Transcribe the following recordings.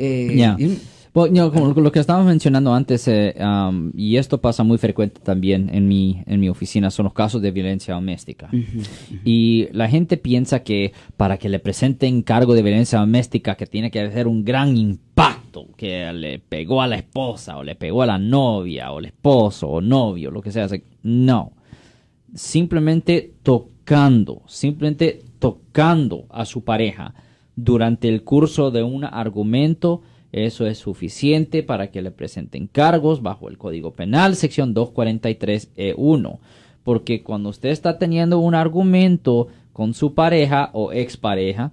Eh, y- Bueno, como lo que estábamos mencionando antes, eh, um, y esto pasa muy frecuente también en mi, en mi oficina, son los casos de violencia doméstica. Y la gente piensa que para que le presenten cargo de violencia doméstica, que tiene que hacer un gran impacto, que le pegó a la esposa, o le pegó a la novia, o el esposo, o novio, lo que sea. No. Simplemente tocando, simplemente tocando a su pareja durante el curso de un argumento, eso es suficiente para que le presenten cargos bajo el Código Penal, sección 243E1. Porque cuando usted está teniendo un argumento con su pareja o expareja,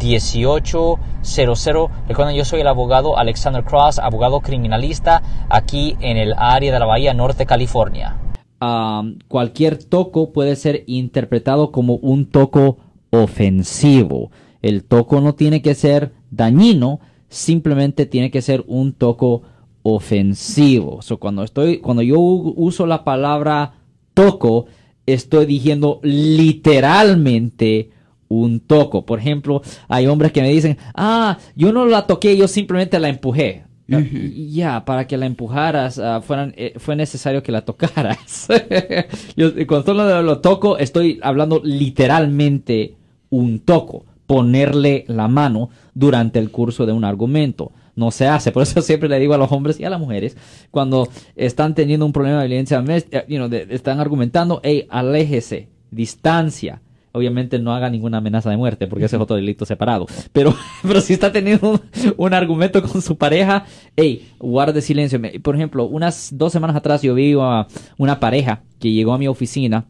1-800-530-1800. Recuerden, yo soy el abogado Alexander Cross, abogado criminalista aquí en el área de la Bahía Norte, California. cualquier toco puede ser interpretado como un toco ofensivo. El toco no tiene que ser dañino, simplemente tiene que ser un toco ofensivo. Cuando, estoy, cuando yo uso la palabra toco, estoy diciendo literalmente un toco. Por ejemplo, hay hombres que me dicen, ah, yo no la toqué, yo simplemente la empujé. Y Ya, para que la empujaras, ah, fueran, eh, fue necesario que la tocaras. Yo, cuando solo lo toco, estoy hablando literalmente un toco. Ponerle la mano durante el curso de un argumento. No se hace. Por eso siempre le digo a los hombres y a las mujeres, cuando están teniendo un problema de violencia you know, de- están argumentando, hey, aléjese, distancia. Obviamente no haga ninguna amenaza de muerte, porque ese es otro delito separado. Pero, pero si está teniendo un, un argumento con su pareja, hey, guarde silencio. Por ejemplo, unas dos semanas atrás yo vi a una pareja que llegó a mi oficina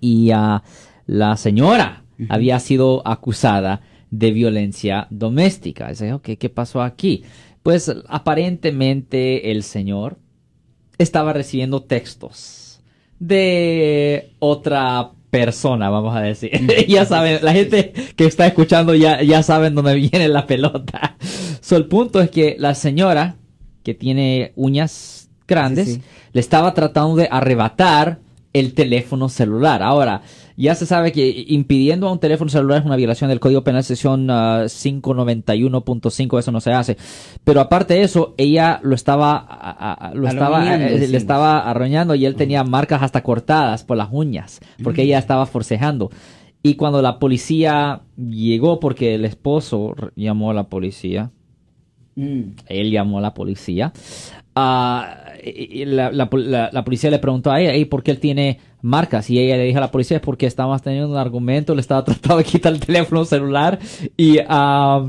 y ah, la señora había sido acusada de violencia doméstica. Dice, ¿qué pasó aquí? Pues aparentemente el señor estaba recibiendo textos de otra persona, vamos a decir. ya saben, la gente que está escuchando ya, ya saben dónde viene la pelota. So, el punto es que la señora, que tiene uñas grandes, Sí, sí. le estaba tratando de arrebatar el teléfono celular. Ahora, ya se sabe que impidiendo a un teléfono celular es una violación del Código Penal sección ah, 591.5, eso no se hace. Pero aparte de eso, ella lo estaba, a- a- a- lo estaba, eh, le estaba arroñando y él tenía marcas hasta cortadas por las uñas, porque ella estaba forcejando. Y cuando la policía llegó, porque el esposo llamó a la policía, Mm. él llamó a la policía. Ah, y- la, la la- la policía le preguntó a ella, "Ey, ¿por qué él tiene marcas? Y ella le dijo a la policía, es porque estábamos teniendo un argumento, le estaba tratando de quitar el teléfono celular y, ah,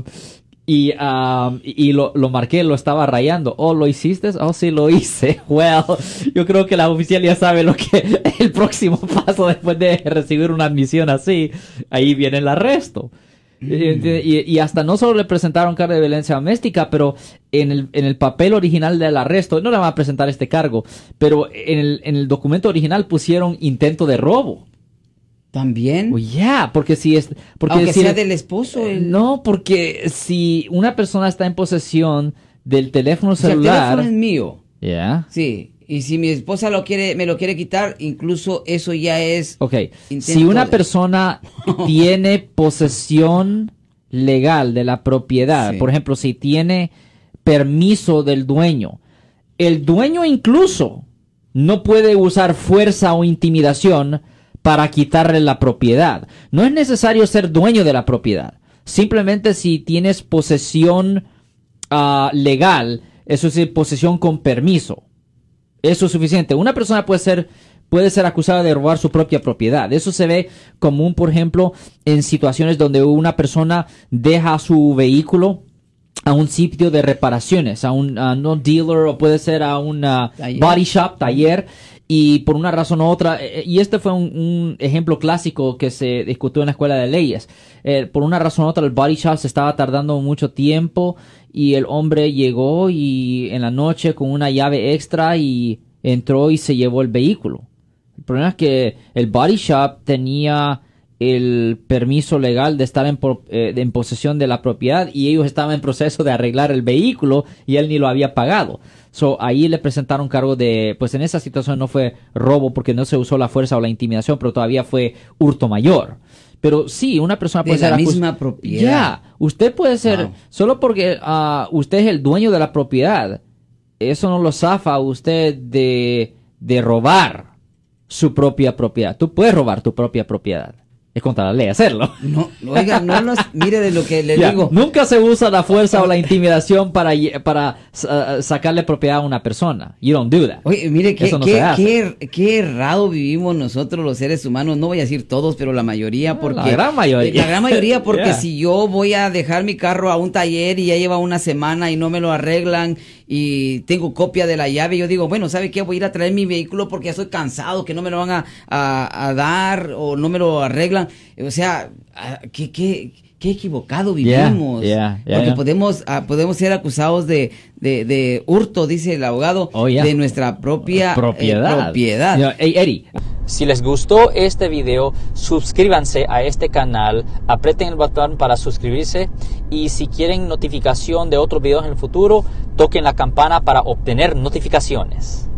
y, y y lo, lo marqué, lo estaba rayando. Oh, ¿lo hiciste? Oh, sí, lo hice. Well, yo creo que la oficial ya sabe lo que el próximo paso después de recibir una admisión así. Ahí viene el arresto. Y, y hasta no solo le presentaron cargo de violencia doméstica, pero en el, en el papel original del arresto, no le van a presentar este cargo, pero en el, en el documento original pusieron intento de robo. También. Oh, yeah, porque si es... Porque Aunque si sea el- del esposo. el- No, porque si una persona está en posesión del teléfono O sea, el celular... teléfono es mío. Yeah. Sí. Y si mi esposa lo quiere, me lo quiere quitar, incluso eso ya es. Ok, si una de- persona tiene posesión legal de la propiedad, Sí. por ejemplo, si tiene permiso del dueño, el dueño incluso no puede usar fuerza o intimidación para quitarle la propiedad. No es necesario ser dueño de la propiedad. Simplemente si tienes posesión ah, legal, eso es decir, posesión con permiso. Eso es suficiente. Una persona puede ser, puede ser acusada de robar su propia propiedad. Eso se ve común, por ejemplo, en situaciones donde una persona deja su vehículo a un sitio de reparaciones, a un a no dealer o puede ser a un body shop, taller, y por una razón u otra, eh, y este fue un, un ejemplo clásico que se discutió en la escuela de leyes. Eh, por una razón u otra, el body shop se estaba tardando mucho tiempo y el hombre llegó y en la noche con una llave extra y entró y se llevó el vehículo. El problema es que el body shop tenía el permiso legal de estar en, eh, en posesión de la propiedad y ellos estaban en proceso de arreglar el vehículo y él ni lo había pagado. So, ahí le presentaron cargo de, pues en esa situación no fue robo porque no se usó la fuerza o la intimidación, pero todavía fue hurto mayor. Pero sí, una persona De puede la ser acus- misma propiedad. Ya, usted puede ser, Wow. solo porque ah, usted es el dueño de la propiedad, eso no lo zafa a usted de, de robar su propia propiedad. Tú puedes robar tu propia propiedad. Es contra la ley hacerlo. No, oiga, no nos mire de lo que le digo. Nunca se usa la fuerza o la intimidación para, para sa- sacarle propiedad a una persona. You don't do that. Oye, mire, qué, no qué, qué- qué errado vivimos nosotros los seres humanos. No voy a decir todos, pero la mayoría. No, porque la gran mayoría. La gran mayoría, porque Yeah. si yo voy a dejar mi carro a un taller y ya lleva una semana y no me lo arreglan y tengo copia de la llave, yo digo, bueno, ¿sabe qué? Voy a ir a traer mi vehículo porque ya estoy cansado, que no me lo van a, a- a dar o no me lo arreglan. O sea, qué, qué, qué equivocado vivimos. yeah, yeah, porque yeah. podemos ah, podemos ser acusados de, de, de hurto, dice el abogado, Oh, yeah. de nuestra propia eh, propiedad. propiedad. Ya, hey, Eddie, Si les gustó este video, suscríbanse a este canal, aprieten el botón para suscribirse y si quieren notificación de otros videos en el futuro, toquen la campana para obtener notificaciones.